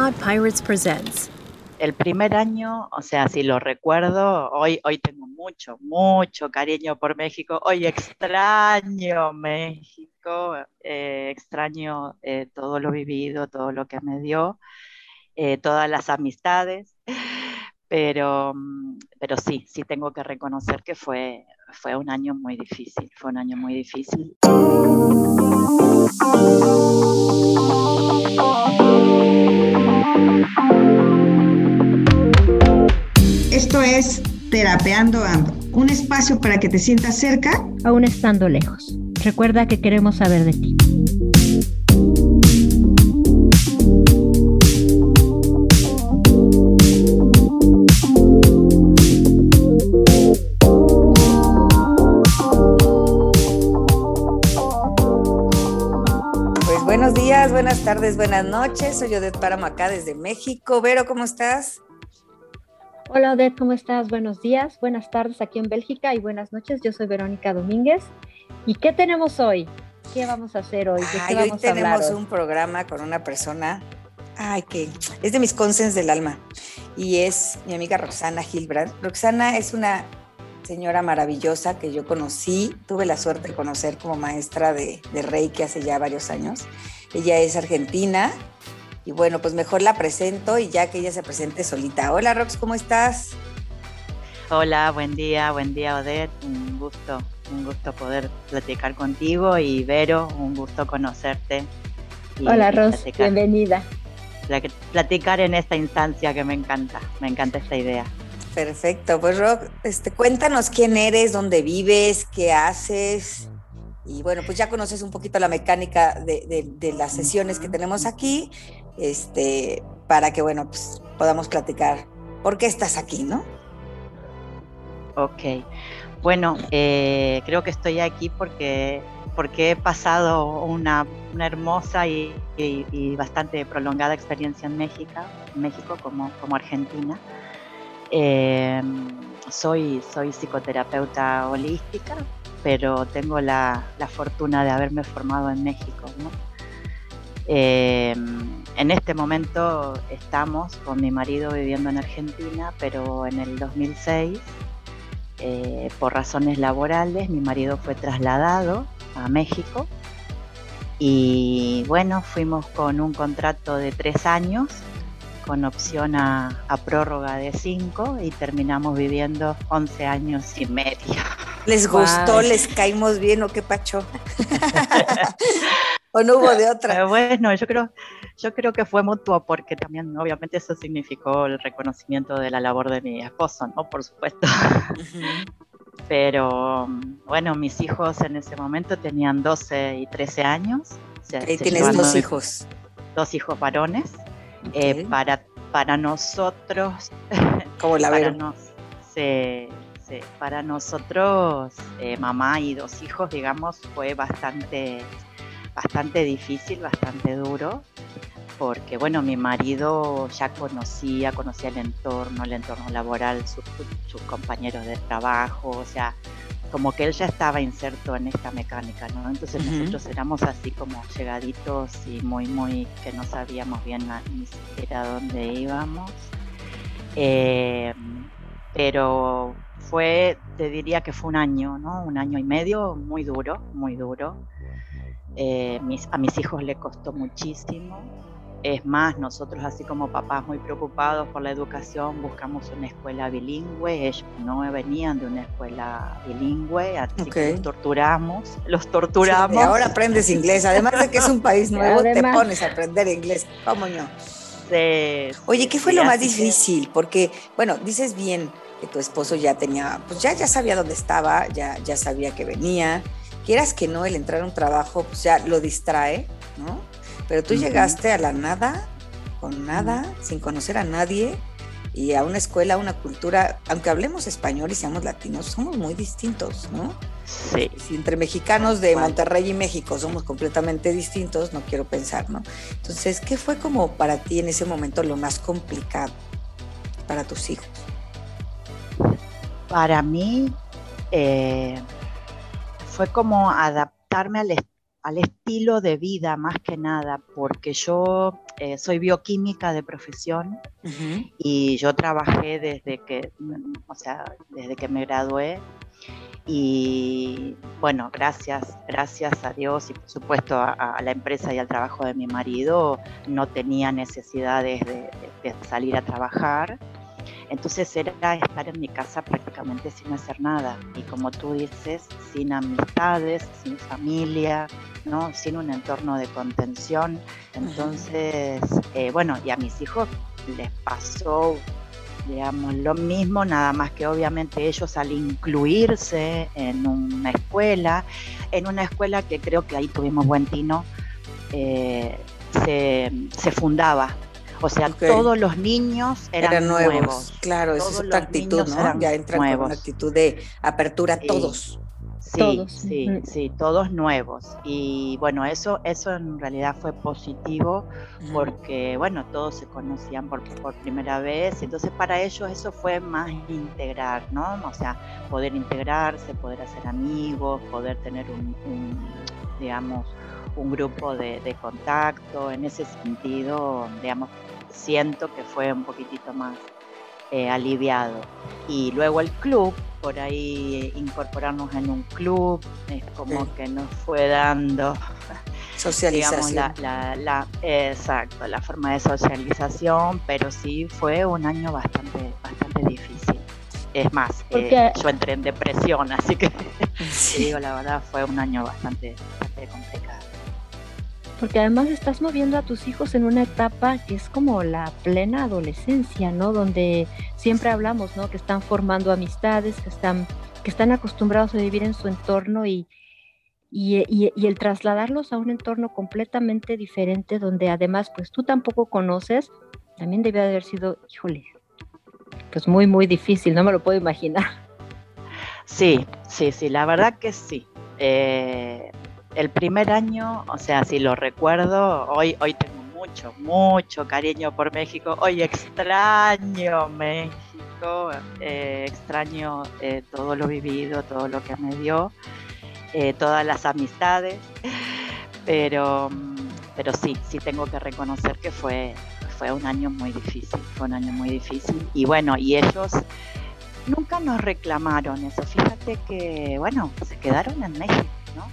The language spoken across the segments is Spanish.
Pod Pirates presents. El primer año, o sea, si lo recuerdo, hoy, hoy tengo mucho, mucho cariño por México. Hoy extraño México, eh, extraño eh, todo lo vivido, todo lo que me dio, eh, todas las amistades. Pero, pero sí, sí tengo que reconocer que fue, fue un año muy difícil, fue un año muy difícil. Esto es Terapeando Ando, un espacio para que te sientas cerca, aún estando lejos. Recuerda que queremos saber de ti. Tardes, buenas noches. Soy Odette Páramo acá desde México. Vero, ¿cómo estás? Hola Odette, ¿cómo estás? Buenos días, buenas tardes aquí en Bélgica y buenas noches. Yo soy Verónica Domínguez. ¿Y qué tenemos hoy? ¿Qué vamos a hacer hoy? Ay, hoy tenemos un programa con una persona, ay, que es de mis consens del alma y es mi amiga Roxana Gilbrand. Roxana es una señora maravillosa que yo conocí, tuve la suerte de conocer como maestra de, de Reiki hace ya varios años. Ella es argentina y bueno, pues mejor la presento y ya que ella se presente solita. Hola Rox, ¿cómo estás? Hola, buen día, buen día Odette, un gusto, un gusto poder platicar contigo y Vero, un gusto conocerte. Hola Rox, bienvenida. Platicar en esta instancia que me encanta, me encanta esta idea. Perfecto, pues Rox, este, cuéntanos quién eres, dónde vives, qué haces. Y bueno, pues ya conoces un poquito la mecánica de, de, de las sesiones que tenemos aquí, este, para que, bueno, pues podamos platicar por qué estás aquí, ¿no? Ok, bueno, eh, creo que estoy aquí porque, porque he pasado una, una hermosa y, y, y, bastante prolongada experiencia en México, México como, como Argentina. Eh, soy, soy psicoterapeuta holística, pero tengo la, la, fortuna de haberme formado en México. Eh, en este momento estamos con mi marido viviendo en Argentina, pero en el 2006, eh, por razones laborales, mi marido fue trasladado a México y bueno, fuimos con un contrato de tres años con opción a, a, prórroga de cinco y terminamos viviendo 11 años y medio. ¿Les gustó? Wow. ¿Les caímos bien o qué pacho? ¿O no hubo de otra? Pero bueno, yo creo, yo creo que fue mutuo porque también obviamente eso significó el reconocimiento de la labor de mi esposo, ¿no? Por supuesto. Uh -huh. Pero bueno, mis hijos en ese momento tenían 12 y 13 años. O sea, tienes dos hijos. Dos hijos varones. Eh, para, para nosotros... Como la para, nos, sí, sí, para nosotros, eh, mamá y dos hijos, digamos, fue bastante, bastante difícil, bastante duro, porque bueno, mi marido ya conocía, conocía el entorno, el entorno laboral, sus, sus compañeros de trabajo, o sea, como que él ya estaba inserto en esta mecánica, ¿no? Entonces uh -huh. nosotros éramos así como llegaditos y muy, muy, que no sabíamos bien ni siquiera dónde íbamos. Eh, pero fue, te diría que fue un año, ¿no? Un año y medio muy duro, muy duro. Eh, mis, a mis hijos le costó muchísimo. Es más, nosotros así como papás muy preocupados por la educación, buscamos una escuela bilingüe, ellos no venían de una escuela bilingüe, así okay. que los torturamos, los torturamos. Sí, ahora aprendes inglés, además de que es un país nuevo, además. te pones a aprender inglés, ¿cómo no? Sí, Oye, ¿qué fue sí, lo más difícil? Que... Porque, bueno, dices bien que tu esposo ya tenía, pues ya, ya sabía dónde estaba, ya, ya sabía que venía, quieras que no, el entrar a un trabajo, pues ya lo distrae, ¿no? Pero tú uh -huh. llegaste a la nada, con nada, uh -huh. sin conocer a nadie, y a una escuela, a una cultura, aunque hablemos español y seamos latinos, somos muy distintos, ¿no? Sí. Si entre mexicanos de Monterrey y México somos completamente distintos, no quiero pensar, ¿no? Entonces, ¿qué fue como para ti en ese momento lo más complicado para tus hijos? Para mí eh, fue como adaptarme al, al estilo de vida más que nada, porque yo eh, soy bioquímica de profesión y yo trabajé desde que, o sea, desde que me gradué y bueno, gracias, gracias a Dios y por supuesto a, la empresa y al trabajo de mi marido, no tenía necesidades de, salir a trabajar. Entonces era estar en mi casa prácticamente sin hacer nada. Y como tú dices, sin amistades, sin familia, ¿no? sin un entorno de contención. Entonces, eh, bueno, y a mis hijos les pasó digamos, lo mismo, nada más que obviamente ellos al incluirse en una escuela, en una escuela que creo que ahí tuvimos buen tino, eh, se, fundaba. O sea, todos los niños eran, nuevos. Claro, esa es otra actitud, ¿no? Ya entran con una actitud de apertura a todos. Sí, todos. sí, sí, todos nuevos. Y bueno, eso, eso en realidad fue positivo porque, bueno, todos se conocían por, por primera vez. Entonces para ellos eso fue más integrar, ¿no? O sea, poder integrarse, poder hacer amigos, poder tener un, digamos, un grupo de, de contacto. En ese sentido, digamos, siento que fue un poquitito más eh, aliviado. Y luego el club, por ahí incorporarnos en un club, es como que nos fue dando socialización. la, la, exacto, la forma de socialización, pero sí fue un año bastante, bastante difícil. Es más, eh, yo entré en depresión, así que digo la verdad, fue un año bastante, bastante complicado porque además estás moviendo a tus hijos en una etapa que es como la plena adolescencia, ¿no? Donde siempre hablamos, ¿no? Que están formando amistades, que están, que están acostumbrados a vivir en su entorno y, y, el trasladarlos a un entorno completamente diferente, donde además, pues tú tampoco conoces, también debe haber sido, híjole, pues muy, muy difícil, no me lo puedo imaginar. Sí, sí, sí, la verdad que sí. Eh, el primer año, o sea, si lo recuerdo, hoy, hoy tengo mucho, mucho cariño por México. Hoy extraño México, eh, extraño eh, todo lo vivido, todo lo que me dio, eh, todas las amistades, pero, pero sí, sí tengo que reconocer que fue, fue un año muy difícil, fue un año muy difícil. Y bueno, y ellos nunca nos reclamaron eso. Fíjate que, bueno, se quedaron en México, ¿no?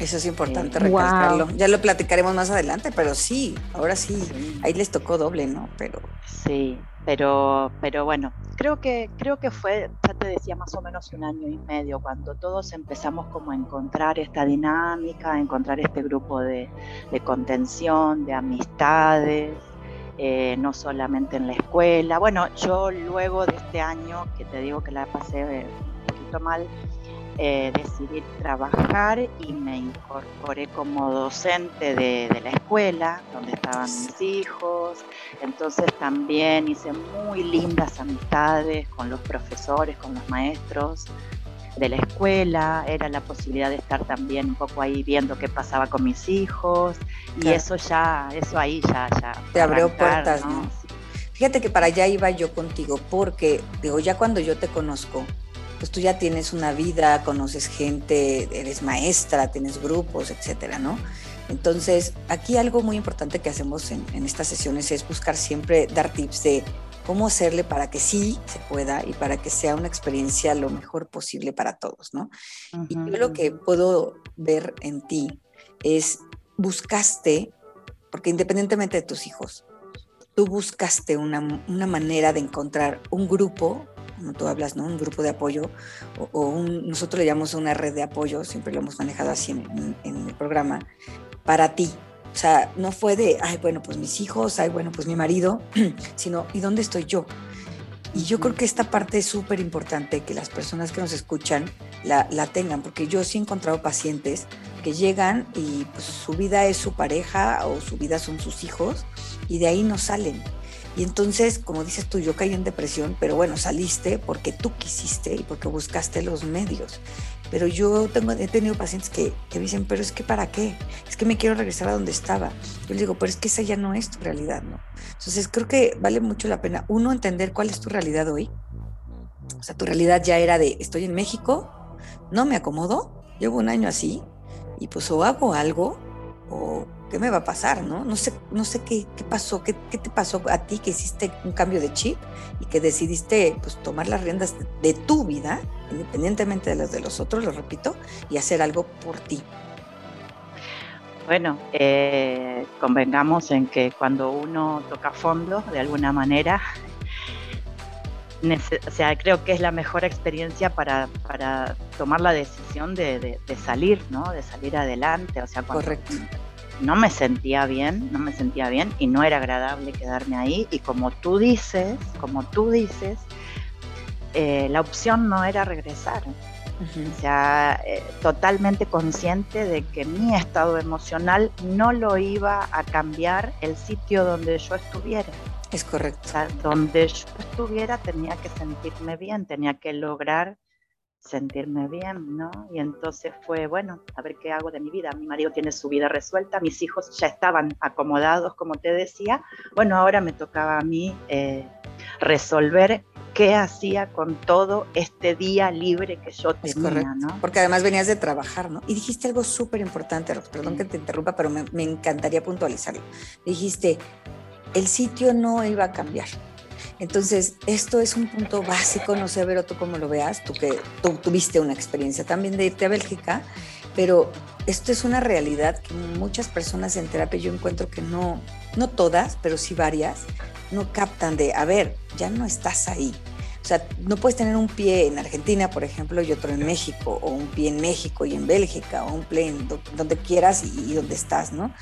Eso es importante recalcarlo. Ya lo platicaremos más adelante, pero sí, ahora sí, ahí les tocó doble, ¿no? Pero sí, pero pero bueno, creo que creo que fue, ya te decía más o menos un año y medio cuando todos empezamos como a encontrar esta dinámica, a encontrar este grupo de, contención, de amistades. Eh, no solamente en la escuela. Bueno, yo luego de este año, que te digo que la pasé un poquito mal, eh, decidí trabajar y me incorporé como docente de, la escuela donde estaban mis hijos. Entonces también hice muy lindas amistades con los profesores, con los maestros de la escuela, era la posibilidad de estar también un poco ahí viendo qué pasaba con mis hijos y eso ya, eso ahí ya, ya. Te abrió puertas, ¿no? Fíjate que para allá iba yo contigo, porque digo, ya cuando yo te conozco, pues tú ya tienes una vida, conoces gente, eres maestra, tienes grupos, etcétera, ¿no? Entonces, aquí algo muy importante que hacemos en, estas sesiones es buscar siempre dar tips de cómo hacerle para que sí se pueda y para que sea una experiencia lo mejor posible para todos, ¿no? Y yo lo que puedo ver en ti es buscaste, porque independientemente de tus hijos, tú buscaste una, una manera de encontrar un grupo como tú hablas, ¿no? Un grupo de apoyo o, un, nosotros le llamamos una red de apoyo, siempre lo hemos manejado así en, el programa, para ti. O sea, no fue de, ay, bueno, pues mis hijos, ay, bueno, pues mi marido, sino, ¿y dónde estoy yo? Y yo creo que esta parte es súper importante que las personas que nos escuchan la, la, tengan, porque yo sí he encontrado pacientes que llegan y pues su vida es su pareja o su vida son sus hijos y de ahí no salen. Y entonces, como dices tú, yo caí en depresión, pero bueno, saliste porque tú quisiste y porque buscaste los medios. Pero yo tengo, he tenido pacientes que, que me dicen, pero es que para qué? Es que me quiero regresar a donde estaba. Yo les digo, pero es que esa ya no es tu realidad, ¿no? Entonces creo que vale mucho la pena, uno, entender cuál es tu realidad hoy. O sea, tu realidad ya era de, estoy en México, no me acomodo, llevo un año así, y pues o hago algo o ¿qué me va a pasar? No, no sé, no sé qué, qué pasó, qué, qué, te pasó a ti que hiciste un cambio de chip y que decidiste pues, tomar las riendas de, tu vida, independientemente de las de los otros, lo repito, y hacer algo por ti. Bueno, eh, convengamos en que cuando uno toca fondo, de alguna manera, o sea, creo que es la mejor experiencia para, para tomar la decisión de, salir, ¿no? De salir adelante. O sea, Correcto. No me sentía bien, no me sentía bien y no era agradable quedarme ahí. Y como tú dices, como tú dices, eh, la opción no era regresar. O sea, eh, totalmente consciente de que mi estado emocional no lo iba a cambiar el sitio donde yo estuviera. Es correcto. O sea, donde yo estuviera tenía que sentirme bien, tenía que lograr sentirme bien, ¿no? Y entonces fue, bueno, a ver qué hago de mi vida. Mi marido tiene su vida resuelta, mis hijos ya estaban acomodados, como te decía. Bueno, ahora me tocaba a mí eh, resolver qué hacía con todo este día libre que yo tenía, ¿no? Porque además venías de trabajar, ¿no? Y dijiste algo súper importante, perdón que te interrumpa, pero me, me encantaría puntualizarlo. Dijiste, el sitio no iba a cambiar. Entonces, esto es un punto básico, no sé, Vero, tú cómo lo veas, tú que tú tuviste una experiencia también de irte a Bélgica, pero esto es una realidad que muchas personas en terapia yo encuentro que no, no todas, pero sí varias, no captan de, a ver, ya no estás ahí. O sea, no puedes tener un pie en Argentina, por ejemplo, y otro en México, o un pie en México y en Bélgica, o un pie en donde quieras y, y donde estás, ¿no?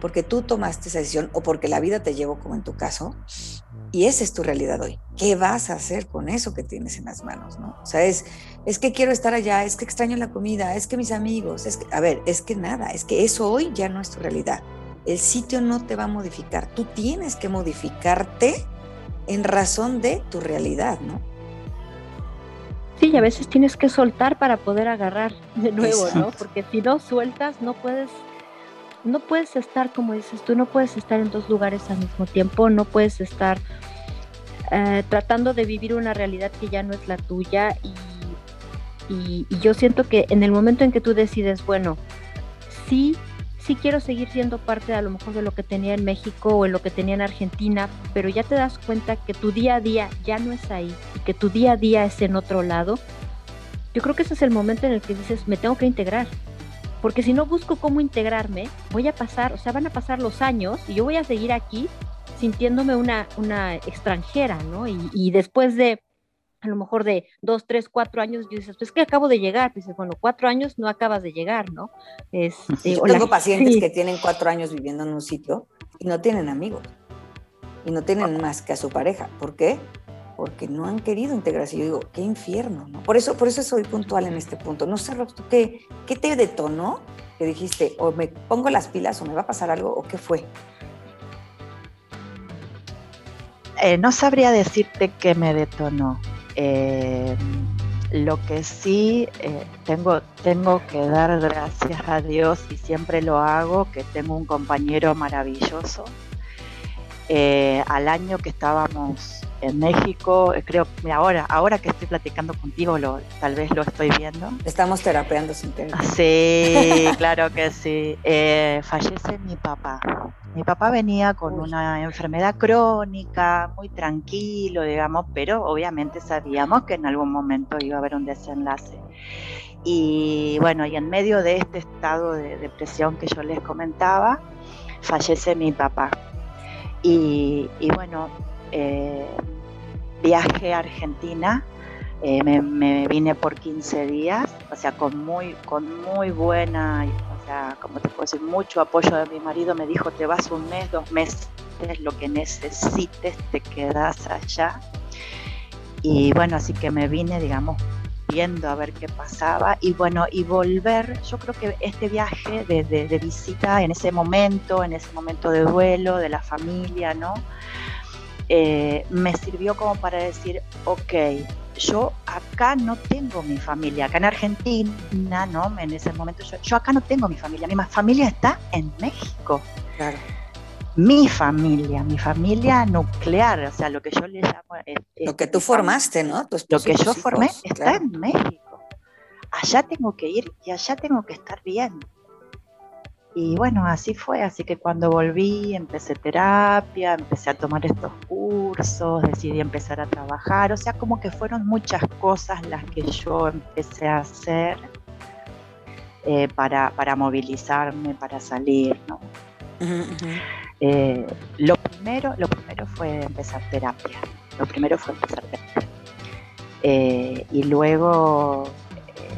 porque tú tomaste esa decisión o porque la vida te llevó como en tu caso, y esa es tu realidad hoy. ¿Qué vas a hacer con eso que tienes en las manos? ¿no? O sea, es, es que quiero estar allá, es que extraño la comida, es que mis amigos, es que, a ver, es que nada, es que eso hoy ya no es tu realidad. El sitio no te va a modificar, tú tienes que modificarte en razón de tu realidad, ¿no? Sí, y a veces tienes que soltar para poder agarrar de nuevo, ¿no? Porque si no sueltas, no puedes no puedes estar, como dices tú, no puedes estar en dos lugares al mismo tiempo, no puedes estar eh, tratando de vivir una realidad que ya no es la tuya y, y, yo siento que en el momento en que tú decides, bueno, sí, sí quiero seguir siendo parte a lo mejor de lo que tenía en México o en lo que tenía en Argentina, pero ya te das cuenta que tu día a día ya no es ahí y que tu día a día es en otro lado, yo creo que ese es el momento en el que dices, me tengo que integrar, porque si no busco cómo integrarme, voy a pasar, o sea, van a pasar los años y yo voy a seguir aquí sintiéndome una, una extranjera, ¿no? Y, después de, a lo mejor de dos, tres, cuatro años, yo dices, pues que acabo de llegar, dices, bueno, cuatro años no acabas de llegar, ¿no? Es, yo tengo pacientes que tienen cuatro años viviendo en un sitio y no tienen amigos y no tienen más que a su pareja. ¿Por qué? Porque no han querido integrarse. Yo digo, qué infierno, ¿no? Por eso, por eso soy puntual en este punto. No sé, qué, qué te detonó? Que dijiste, o me pongo las pilas o me va a pasar algo, o qué fue. Eh, no sabría decirte qué me detonó. Eh, lo que sí eh, tengo, tengo que dar gracias a Dios y siempre lo hago, que tengo un compañero maravilloso. Al año que estábamos en México, eh, creo, que ahora, ahora que estoy platicando contigo, lo, tal vez lo estoy viendo. Estamos terapeando sin terapia. Sí, claro que sí. Eh, fallece mi papá. Mi papá venía con una enfermedad crónica, muy tranquilo, digamos, pero obviamente sabíamos que en algún momento iba a haber un desenlace. Y bueno, y en medio de este estado de depresión que yo les comentaba, fallece mi papá. Y, bueno, eh, viaje a Argentina, eh, me, vine por 15 días, o sea, con muy, con muy buena, o sea, como te puedo decir, mucho apoyo de mi marido, me dijo, te vas un mes, dos meses, lo que necesites, te quedas allá. Y bueno, así que me vine, digamos, a ver qué pasaba y bueno, y volver, yo creo que este viaje de, de visita en ese momento, en ese momento de duelo, de la familia, ¿no? Eh, me sirvió como para decir, ok, yo acá no tengo mi familia, acá en Argentina, ¿no? En ese momento yo, acá no tengo mi familia, mi familia está en México. Mi familia, mi familia nuclear, o sea, lo que yo le llamo... lo que tú formaste, ¿no? lo que yo formé está en México. Allá tengo que ir y allá tengo que estar bien. Y bueno, así fue, así que cuando volví empecé terapia, empecé a tomar estos cursos, decidí empezar a trabajar, o sea, como que fueron muchas cosas las que yo empecé a hacer eh, para, para, movilizarme, para salir, ¿no? Eh, lo, primero, lo primero fue empezar terapia, lo primero fue empezar terapia. Eh, y luego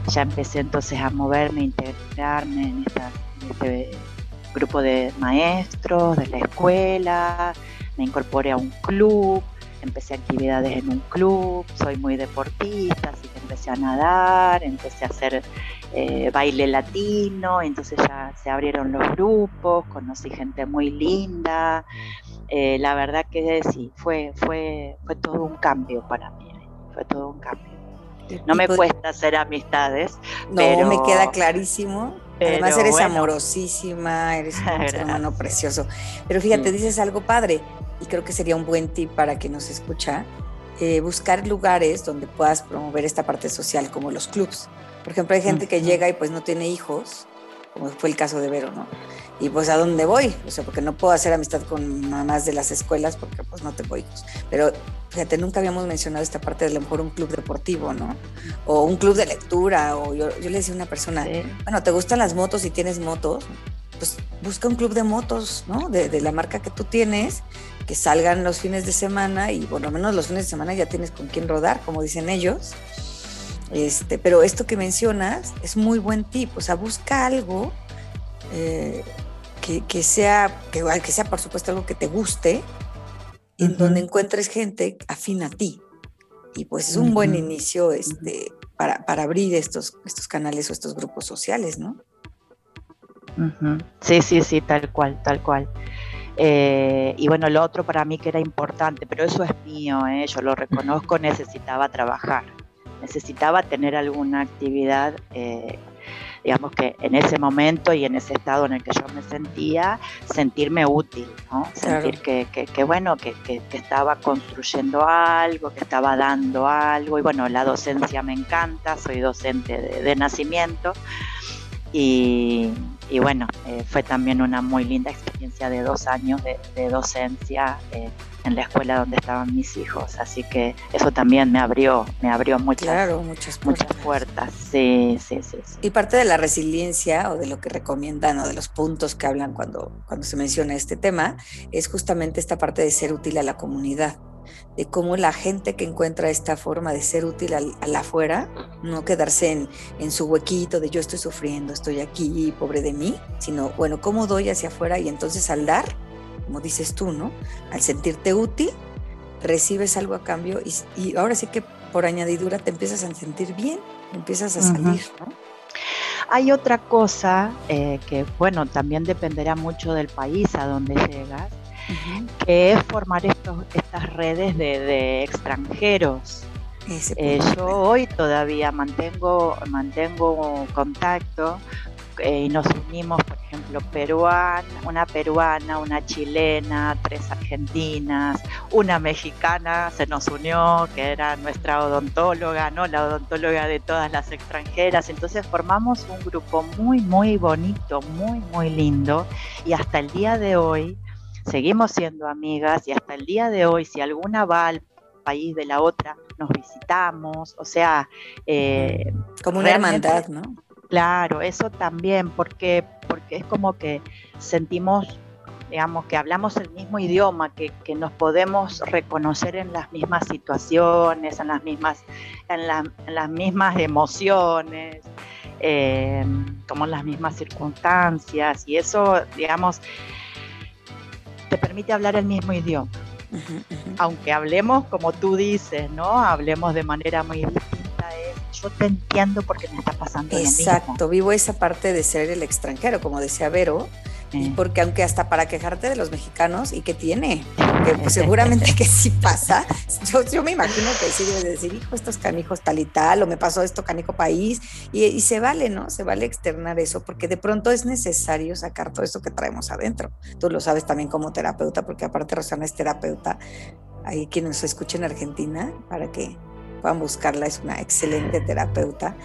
ya empecé entonces a moverme, a integrarme en esta este grupo de maestros de la escuela, me incorporé a un club, empecé actividades en un club, soy muy deportista, así que empecé a nadar, empecé a hacer eh, baile latino, entonces ya se abrieron los grupos, conocí gente muy linda, eh, la verdad que sí, fue, fue, fue todo un cambio para mí, fue todo un cambio. No me cuesta hacer amistades. No, me queda clarísimo. Además eres amorosísima, eres un ser humano precioso. Pero fíjate, dices algo padre y creo que sería un buen tip para que nos escucha, eh, buscar lugares donde puedas promover esta parte social, como los clubs. Por ejemplo, hay gente que llega y pues no tiene hijos, como fue el caso de Vero, ¿no? y pues a dónde voy, o sea, porque no puedo hacer amistad con mamás de las escuelas porque pues no tengo hijos. Pero fíjate, nunca habíamos mencionado esta parte de a lo mejor un club deportivo, ¿no? O un club de lectura, o yo, yo le decía a una persona, bueno, ¿te gustan las motos y tienes motos? Pues busca un club de motos, ¿no? De, de la marca que tú tienes, que salgan los fines de semana y por lo menos los fines de semana ya tienes con quién rodar, como dicen ellos. Este, pero esto que mencionas es muy buen tip, o sea, busca algo eh, que, sea, que, que sea por supuesto algo que te guste, en donde encuentres gente afín a ti. Y pues es un buen inicio este, para, para, abrir estos, estos canales o estos grupos sociales, ¿no? Sí, sí, sí, tal cual, tal cual. Eh, y bueno, lo otro para mí que era importante, pero eso es mío, ¿eh? yo lo reconozco, necesitaba trabajar, necesitaba tener alguna actividad eh, digamos que en ese momento y en ese estado en el que yo me sentía, sentirme útil, ¿no? Sentir que, que, bueno, que, que, estaba construyendo algo, que estaba dando algo. Y bueno, la docencia me encanta, soy docente de, nacimiento. Y, y bueno, eh, fue también una muy linda experiencia de dos años de, de docencia. Eh, en la escuela donde estaban mis hijos, así que eso también me abrió, me abrió muchas, muchas, muchas puertas. Sí, sí, sí, Y parte de la resiliencia o de lo que recomiendan o de los puntos que hablan cuando, cuando se menciona este tema es justamente esta parte de ser útil a la comunidad de cómo la gente que encuentra esta forma de ser útil al, afuera, no quedarse en, en, su huequito de yo estoy sufriendo, estoy aquí, pobre de mí, sino, bueno, cómo doy hacia afuera y entonces al dar como dices tú, ¿no? Al sentirte útil, recibes algo a cambio y, ahora sí que por añadidura te empiezas a sentir bien, empiezas a salir, ¿no? Hay otra cosa eh, que, bueno, también dependerá mucho del país a donde llegas, que es formar estos, estas redes de, extranjeros. Eh, yo hoy todavía mantengo, mantengo contacto eh, y nos unimos, por ejemplo, peruana, una peruana, una chilena, tres argentinas, una mexicana se nos unió, que era nuestra odontóloga, ¿no? La odontóloga de todas las extranjeras. Entonces formamos un grupo muy, muy bonito, muy, muy lindo. Y hasta el día de hoy seguimos siendo amigas y hasta el día de hoy, si alguna va al país de la otra, nos visitamos, o sea... Eh, Como una hermandad, ¿no? Claro, eso también, porque, porque es como que sentimos, digamos, que hablamos el mismo idioma, que, que nos podemos reconocer en las mismas situaciones, en las mismas, en, las mismas emociones, eh, como en las mismas circunstancias, y eso, digamos, te permite hablar el mismo idioma. Aunque hablemos, como tú dices, ¿no? Hablemos de manera muy distinta, yo te entiendo porque me está pasando Exacto, vivo esa parte de ser el extranjero, como decía Vero, porque aunque hasta para quejarte de los mexicanos, ¿y qué tiene? Que pues, seguramente que sí pasa. Yo, yo me imagino que sí debes decir, hijo, estos canijos tal y tal, o me pasó esto canijo país, y, y, se vale, ¿no? Se vale externar eso, porque de pronto es necesario sacar todo esto que traemos adentro. Tú lo sabes también como terapeuta, porque aparte Rosana es terapeuta, ahí quien nos escucha en Argentina, para que puedan buscarla, es una excelente terapeuta.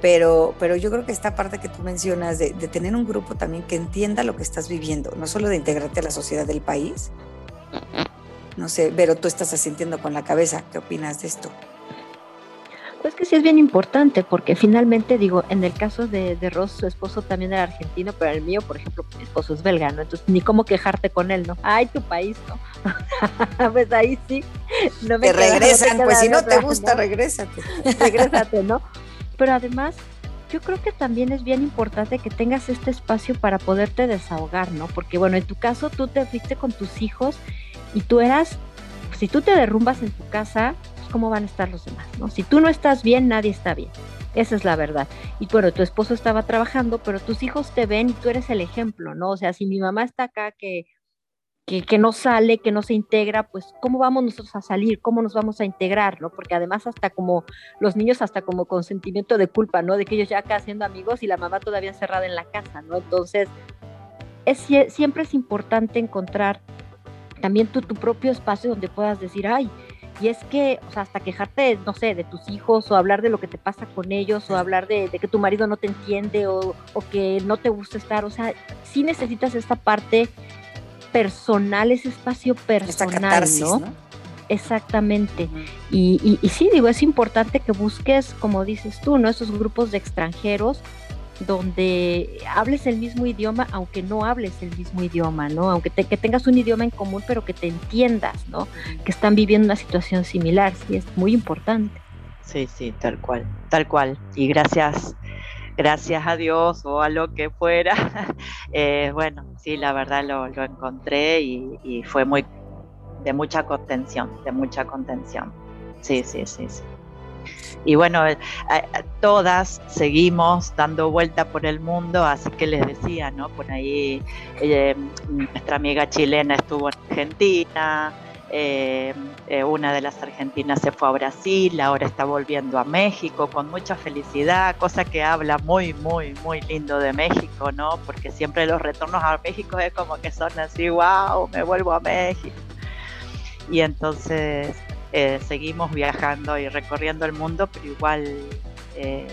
Pero, pero yo creo que esta parte que tú mencionas de, de tener un grupo también que entienda lo que estás viviendo, no solo de integrarte a la sociedad del país. No sé, pero tú estás asintiendo con la cabeza. ¿Qué opinas de esto? Pues que sí es bien importante, porque finalmente, digo, en el caso de, de Ross, su esposo también era argentino, pero el mío, por ejemplo, mi esposo es belga, ¿no? Entonces, ni cómo quejarte con él, ¿no? Ay, tu país, ¿no? pues ahí sí. No me te regresan, pues si no te gusta, regrésate. regrésate, ¿no? Pero además, yo creo que también es bien importante que tengas este espacio para poderte desahogar, ¿no? Porque, bueno, en tu caso, tú te fuiste con tus hijos y tú eras, si tú te derrumbas en tu casa, cómo van a estar los demás, ¿no? Si tú no estás bien, nadie está bien. Esa es la verdad. Y bueno, tu esposo estaba trabajando, pero tus hijos te ven y tú eres el ejemplo, ¿no? O sea, si mi mamá está acá que, que, no sale, que no se integra, pues ¿cómo vamos nosotros a salir? ¿Cómo nos vamos a integrar? ¿no? Porque además hasta como los niños, hasta como con sentimiento de culpa, ¿no? De que ellos ya acá haciendo amigos y la mamá todavía encerrada en la casa, ¿no? Entonces, es, siempre es importante encontrar también tu, tu propio espacio donde puedas decir, ay, y es que, o sea, hasta quejarte, no sé, de tus hijos o hablar de lo que te pasa con ellos o hablar de, que tu marido no te entiende o, que no te gusta estar, o sea, sí necesitas esta parte personal, ese espacio personal, ¿no? Exactamente. y, y, sí, digo, es importante que busques, como dices tú, ¿no? Esos grupos de extranjeros donde hables el mismo idioma, aunque no hables el mismo idioma, ¿no? Aunque que tengas un idioma en común, pero que te entiendas, ¿no? Que están viviendo una situación similar, sí, es muy importante. Sí, sí, tal cual, tal cual. Y gracias, gracias a Dios o a lo que fuera, eh, bueno, sí, la verdad lo, encontré y, fue muy de mucha contención, de mucha contención. Sí, sí, sí, sí. Y bueno, eh, todas seguimos dando vuelta por el mundo, así que les decía, ¿no? Por ahí eh, nuestra amiga chilena estuvo en Argentina, eh, una de las argentinas se fue a Brasil, ahora está volviendo a México con mucha felicidad, cosa que habla muy, muy, muy lindo de México, ¿no? Porque siempre los retornos a México es como que son así, wow, me vuelvo a México. Y entonces eh, seguimos viajando y recorriendo el mundo, pero igual, eh,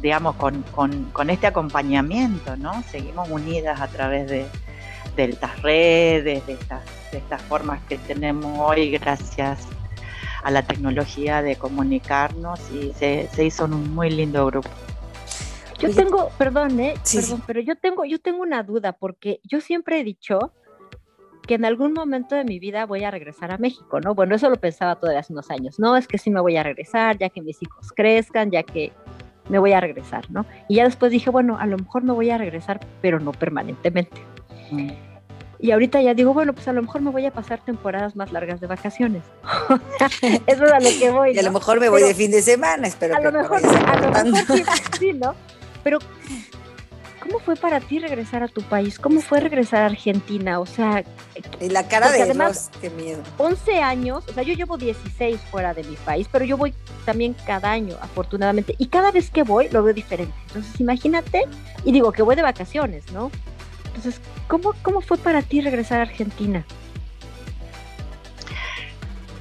digamos, con, este acompañamiento, ¿no? Seguimos unidas a través de, estas redes, de estas, estas formas que tenemos hoy gracias a la tecnología de comunicarnos y se, hizo un muy lindo grupo. Yo tengo, perdón, ¿eh? perdón, pero yo tengo, yo tengo una duda porque yo siempre he dicho que en algún momento de mi vida voy a regresar a México, ¿no? Bueno, eso lo pensaba todavía hace unos años, no, es que sí me voy a regresar, ya que mis hijos crezcan, ya que me voy a regresar, ¿no? Y ya después dije, bueno, a lo mejor me voy a regresar, pero no permanentemente. Mm. Y ahorita ya digo, bueno, pues a lo mejor me voy a pasar temporadas más largas de vacaciones. eso es a lo que voy. Y a lo mejor me voy de fin de semana, espero a que lo mejor, a lo mejor sí, sí, ¿no? Pero ¿Cómo fue para ti regresar a tu país? ¿Cómo fue regresar a Argentina? O sea... Y la cara de además, qué miedo. 11 años, o sea, yo llevo 16 fuera de mi país, pero yo voy también cada año, afortunadamente, y cada vez que voy lo veo diferente. Entonces, imagínate, y digo que voy de vacaciones, ¿no? Entonces, ¿cómo, cómo fue para ti regresar a Argentina?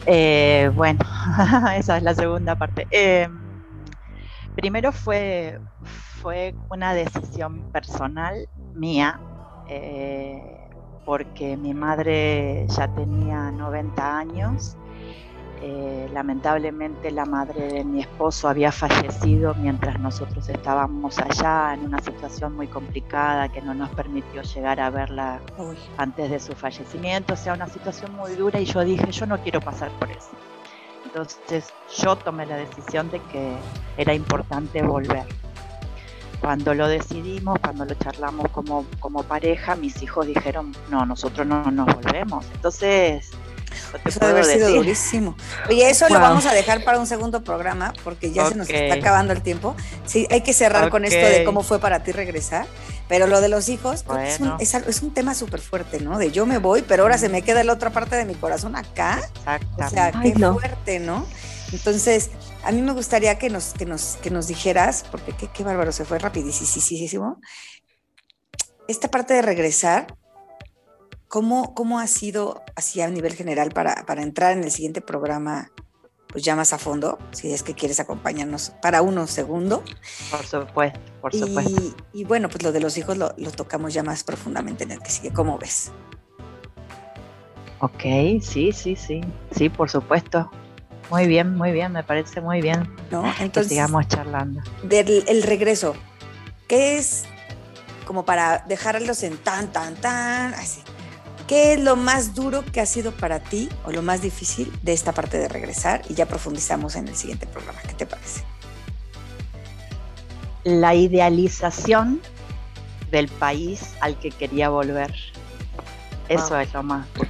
Eh, bueno, esa es la segunda parte. Eh, primero fue fue una decisión personal mía, eh, porque mi madre ya tenía 90 años. Eh, lamentablemente la madre de mi esposo había fallecido mientras nosotros estábamos allá en una situación muy complicada que no nos permitió llegar a verla antes de su fallecimiento, o sea, una situación muy dura y yo dije, yo no quiero pasar por eso. Entonces yo tomé la decisión de que era importante volver cuando lo decidimos, cuando lo charlamos como, como pareja, mis hijos dijeron, no, nosotros no nos volvemos. Entonces, eso debe haber sido durísimo. Oye, eso lo vamos a dejar para un segundo programa porque ya se nos está acabando el tiempo. Sí, hay que cerrar con esto de cómo fue para ti regresar. Pero lo de los hijos es, un, es, un, tema súper fuerte, ¿no? De yo me voy, pero ahora se me queda la otra parte de mi corazón acá. O sea, qué fuerte, ¿no? Entonces, a mí me gustaría que nos, que nos, que nos dijeras, porque qué, qué bárbaro, se fue rapidísimo, esta parte de regresar, ¿cómo, cómo ha sido así a nivel general para, para entrar en el siguiente programa pues ya más a fondo, si es que quieres acompañarnos para uno segundo. Por supuesto, por supuesto. Y, bueno, pues lo de los hijos lo, lo, tocamos ya más profundamente en el que sigue. ¿Cómo ves? Ok, sí, sí, sí, sí, por supuesto. Muy bien, muy bien, me parece muy bien. ¿No? Entonces, sigamos charlando. Del el regreso, ¿qué es como para dejarlos en tan, tan, tan, así? ¿Qué es lo más duro que ha sido para ti o lo más difícil de esta parte de regresar? Y ya profundizamos en el siguiente programa. ¿Qué te parece? La idealización del país al que quería volver. Eso es lo más duro.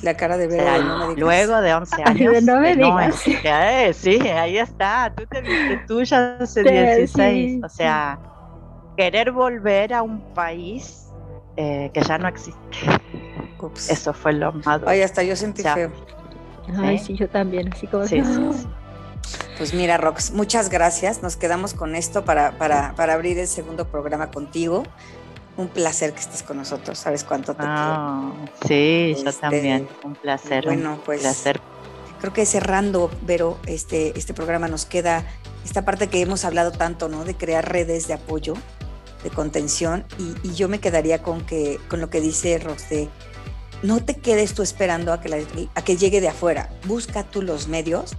La cara de ver. luego de 11 años. no me digas. Eh, sí, ahí está. Tú te viste tuya hace 16. O sea, querer volver a un país eh, que ya no existe. Eso fue lo más. Ay, hasta yo sentí feo. Ay, sí, yo también, así como. Sí, Pues mira, Rox, muchas gracias. Nos quedamos con esto para, para, para, abrir el segundo programa contigo. Un placer que estés con nosotros. Sabes cuánto te ah, Sí, yo este, también. Un placer. Bueno, pues. placer. Creo que cerrando, Vero, este, este programa nos queda esta parte que hemos hablado tanto, ¿no? De crear redes de apoyo de contención y, yo me quedaría con, que, con lo que dice Roxy, no te quedes tú esperando a que, a que llegue de afuera, busca tú los medios,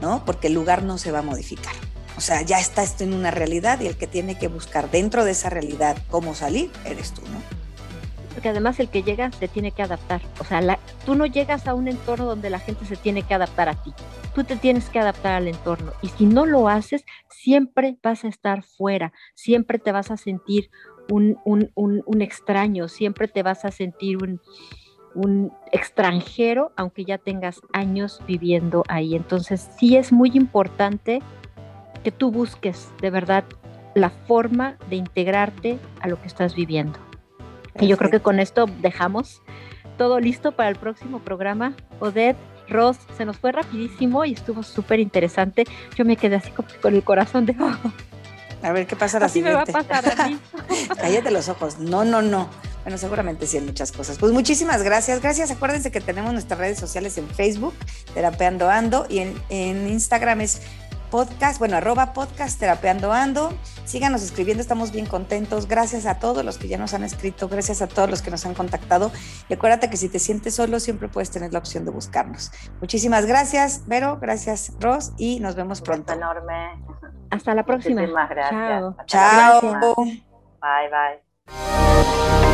¿no? Porque el lugar no se va a modificar. O sea, ya está esto en una realidad y el que tiene que buscar dentro de esa realidad cómo salir eres tú, ¿no? Porque además el que llega se tiene que adaptar. O sea, la, tú no llegas a un entorno donde la gente se tiene que adaptar a ti. Tú te tienes que adaptar al entorno. Y si no lo haces, siempre vas a estar fuera, siempre te vas a sentir un, extraño, siempre te vas a sentir un, un extranjero, aunque ya tengas años viviendo ahí. Entonces, sí es muy importante que tú busques de verdad la forma de integrarte a lo que estás viviendo. Y yo creo que con esto dejamos todo listo para el próximo programa. Odette, Ross, se nos fue rapidísimo y estuvo súper interesante. Yo me quedé así con, el corazón de... A ver qué pasa la así me va a pasar a mí. Cállate los ojos. No, no, no. Bueno, seguramente sí en muchas cosas. Pues muchísimas gracias. Gracias. Acuérdense que tenemos nuestras redes sociales en Facebook, Terapeando Ando, y en, en Instagram es podcast, bueno, arroba podcast terapeando ando. Síganos escribiendo, estamos bien contentos. Gracias a todos los que ya nos han escrito, gracias a todos los que nos han contactado. Y acuérdate que si te sientes solo, siempre puedes tener la opción de buscarnos. Muchísimas gracias, Vero, gracias, Ros, y nos vemos pronto. enorme. Hasta la próxima. Muchísimas gracias. Chao. Chao. Bye, bye.